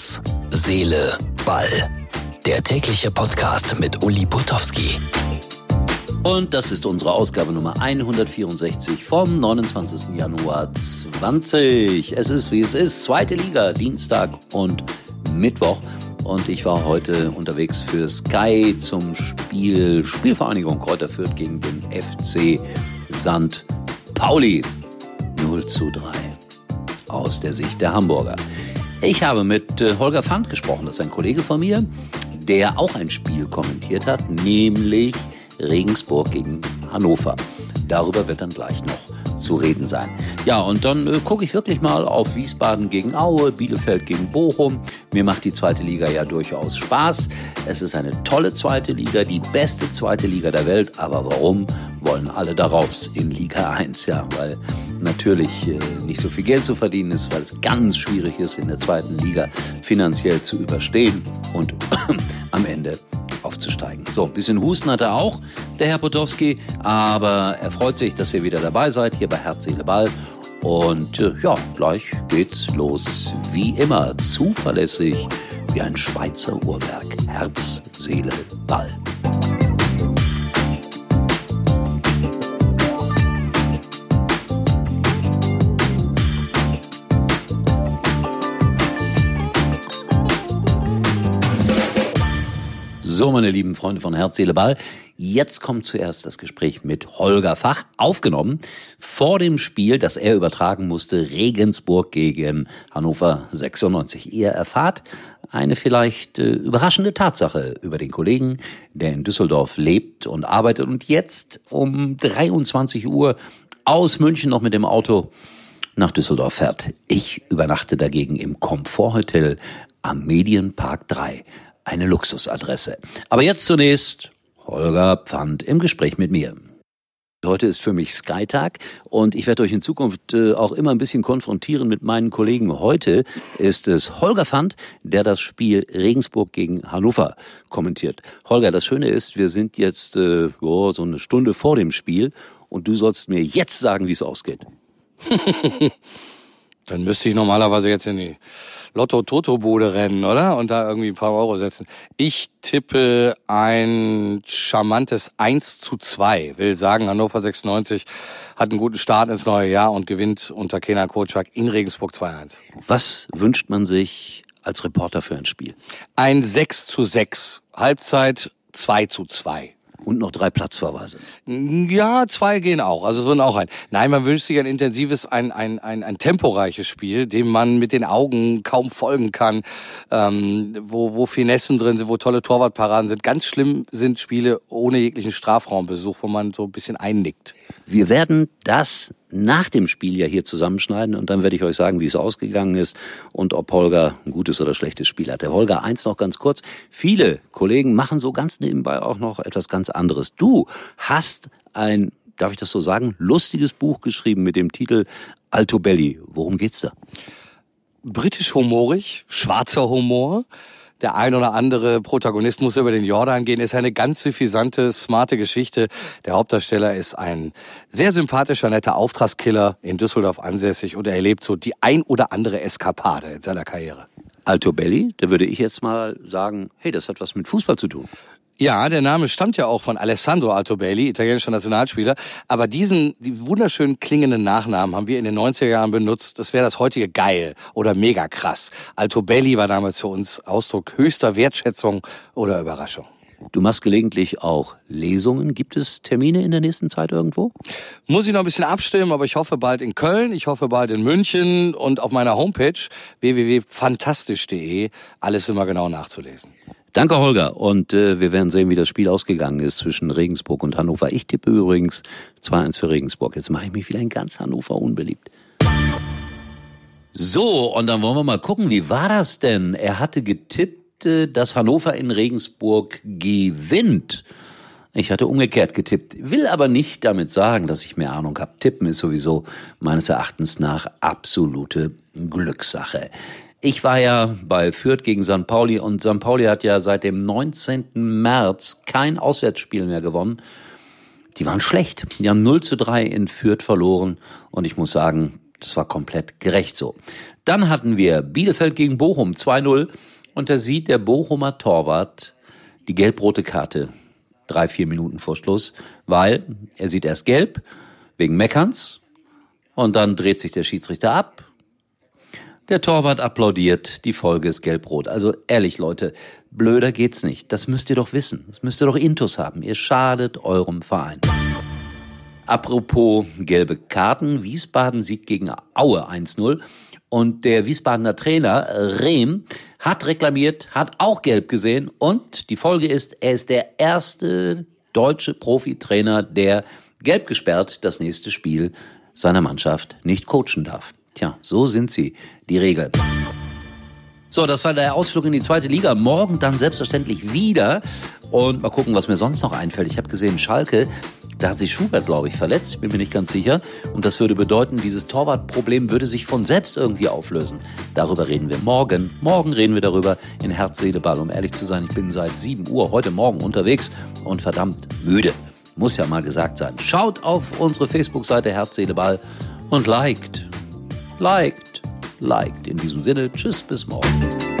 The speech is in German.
Herz, Seele, Ball. Der tägliche Podcast mit Uli Putowski. Und das ist unsere Ausgabe Nummer 164 vom 29. Januar 20. Es ist wie es ist, zweite Liga, Dienstag und Mittwoch. Und ich war heute unterwegs für Sky zum Spiel Spielvereinigung Kräuter Fürth gegen den FC St. Pauli. 0 zu 3 aus der Sicht der Hamburger. Ich habe mit äh, Holger Pfand gesprochen, das ist ein Kollege von mir, der auch ein Spiel kommentiert hat, nämlich Regensburg gegen Hannover. Darüber wird dann gleich noch zu reden sein. Ja, und dann äh, gucke ich wirklich mal auf Wiesbaden gegen Aue, Bielefeld gegen Bochum. Mir macht die zweite Liga ja durchaus Spaß. Es ist eine tolle zweite Liga, die beste zweite Liga der Welt. Aber warum wollen alle da raus in Liga 1? Ja, weil natürlich äh, nicht so viel Geld zu verdienen ist, weil es ganz schwierig ist, in der zweiten Liga finanziell zu überstehen und am Ende aufzusteigen. So, ein bisschen Husten hat er auch, der Herr Potowski, aber er freut sich, dass ihr wieder dabei seid, hier bei Herz, Seele, Ball. Und äh, ja, gleich geht's los. Wie immer, zuverlässig wie ein Schweizer Uhrwerk. Herz, Seele, Ball. So, meine lieben Freunde von Herz, Seele, Ball. Jetzt kommt zuerst das Gespräch mit Holger Fach, aufgenommen vor dem Spiel, das er übertragen musste, Regensburg gegen Hannover 96. Ihr erfahrt eine vielleicht äh, überraschende Tatsache über den Kollegen, der in Düsseldorf lebt und arbeitet und jetzt um 23 Uhr aus München noch mit dem Auto nach Düsseldorf fährt. Ich übernachte dagegen im Komforthotel am Medienpark 3 eine Luxusadresse. Aber jetzt zunächst Holger Pfand im Gespräch mit mir. Heute ist für mich Skytag und ich werde euch in Zukunft äh, auch immer ein bisschen konfrontieren mit meinen Kollegen. Heute ist es Holger Pfand, der das Spiel Regensburg gegen Hannover kommentiert. Holger, das Schöne ist, wir sind jetzt äh, oh, so eine Stunde vor dem Spiel und du sollst mir jetzt sagen, wie es ausgeht. Dann müsste ich normalerweise jetzt in die Lotto-Toto-Bude rennen, oder? Und da irgendwie ein paar Euro setzen. Ich tippe ein charmantes 1 zu 2. Will sagen, Hannover 96 hat einen guten Start ins neue Jahr und gewinnt unter Kenan Kocak in Regensburg 2-1. Was wünscht man sich als Reporter für ein Spiel? Ein 6 zu 6. Halbzeit 2 zu 2. Und noch drei Platzverweise. Ja, zwei gehen auch. Also es würden auch ein. Nein, man wünscht sich ein intensives, ein, ein, ein, ein temporeiches Spiel, dem man mit den Augen kaum folgen kann, ähm, wo, wo Finessen drin sind, wo tolle Torwartparaden sind. Ganz schlimm sind Spiele ohne jeglichen Strafraumbesuch, wo man so ein bisschen einnickt. Wir werden das nach dem Spiel ja hier zusammenschneiden und dann werde ich euch sagen, wie es ausgegangen ist und ob Holger ein gutes oder schlechtes Spiel hatte. Holger, eins noch ganz kurz. Viele Kollegen machen so ganz nebenbei auch noch etwas ganz anderes. Du hast ein, darf ich das so sagen, lustiges Buch geschrieben mit dem Titel Alto Belli. Worum geht's da? Britisch humorig, schwarzer Humor der ein oder andere Protagonist muss über den Jordan gehen. Ist eine ganz suffisante, smarte Geschichte. Der Hauptdarsteller ist ein sehr sympathischer, netter Auftragskiller in Düsseldorf ansässig und er erlebt so die ein oder andere Eskapade in seiner Karriere. Alto Belli, da würde ich jetzt mal sagen, hey, das hat was mit Fußball zu tun. Ja, der Name stammt ja auch von Alessandro Altobelli, italienischer Nationalspieler. Aber diesen die wunderschön klingenden Nachnamen haben wir in den 90er Jahren benutzt. Das wäre das heutige geil oder mega krass. Altobelli war damals für uns Ausdruck höchster Wertschätzung oder Überraschung. Du machst gelegentlich auch Lesungen. Gibt es Termine in der nächsten Zeit irgendwo? Muss ich noch ein bisschen abstimmen, aber ich hoffe bald in Köln, ich hoffe bald in München und auf meiner Homepage www.fantastisch.de alles immer genau nachzulesen. Danke, Holger. Und äh, wir werden sehen, wie das Spiel ausgegangen ist zwischen Regensburg und Hannover. Ich tippe übrigens 2-1 für Regensburg. Jetzt mache ich mich wieder in ganz Hannover unbeliebt. So, und dann wollen wir mal gucken, wie war das denn? Er hatte getippt, äh, dass Hannover in Regensburg gewinnt. Ich hatte umgekehrt getippt, will aber nicht damit sagen, dass ich mehr Ahnung habe. Tippen ist sowieso meines Erachtens nach absolute Glückssache. Ich war ja bei Fürth gegen St. Pauli und St. Pauli hat ja seit dem 19. März kein Auswärtsspiel mehr gewonnen. Die waren schlecht. Die haben 0 zu 3 in Fürth verloren und ich muss sagen, Das war komplett gerecht so. Dann hatten wir Bielefeld gegen Bochum 2-0 und da sieht der Bochumer Torwart die gelb-rote Karte drei, vier Minuten vor Schluss, weil er sieht erst gelb wegen Meckerns und dann dreht sich der Schiedsrichter ab. Der Torwart applaudiert, die Folge ist gelb-rot. Also ehrlich, Leute, blöder geht's nicht. Das müsst ihr doch wissen. Das müsst ihr doch Intus haben. Ihr schadet eurem Verein. Apropos gelbe Karten, Wiesbaden siegt gegen Aue 1-0 und der Wiesbadener Trainer Rehm hat reklamiert, hat auch gelb gesehen und die Folge ist, er ist der erste deutsche Profitrainer, der gelb gesperrt das nächste Spiel seiner Mannschaft nicht coachen darf. Tja, so sind sie, die Regeln. So, das war der Ausflug in die zweite Liga. Morgen dann selbstverständlich wieder. Und mal gucken, was mir sonst noch einfällt. Ich habe gesehen, Schalke, da hat sich Schubert, glaube ich, verletzt. Ich bin mir nicht ganz sicher. Und das würde bedeuten, dieses Torwartproblem würde sich von selbst irgendwie auflösen. Darüber reden wir morgen. Morgen reden wir darüber in Herz, Seele, Ball. Um ehrlich zu sein, ich bin seit 7 Uhr heute Morgen unterwegs und verdammt müde. Muss ja mal gesagt sein. Schaut auf unsere Facebook-Seite Herz, Seele, Ball und liked. Liked liked. In diesem Sinne, tschüss, bis morgen.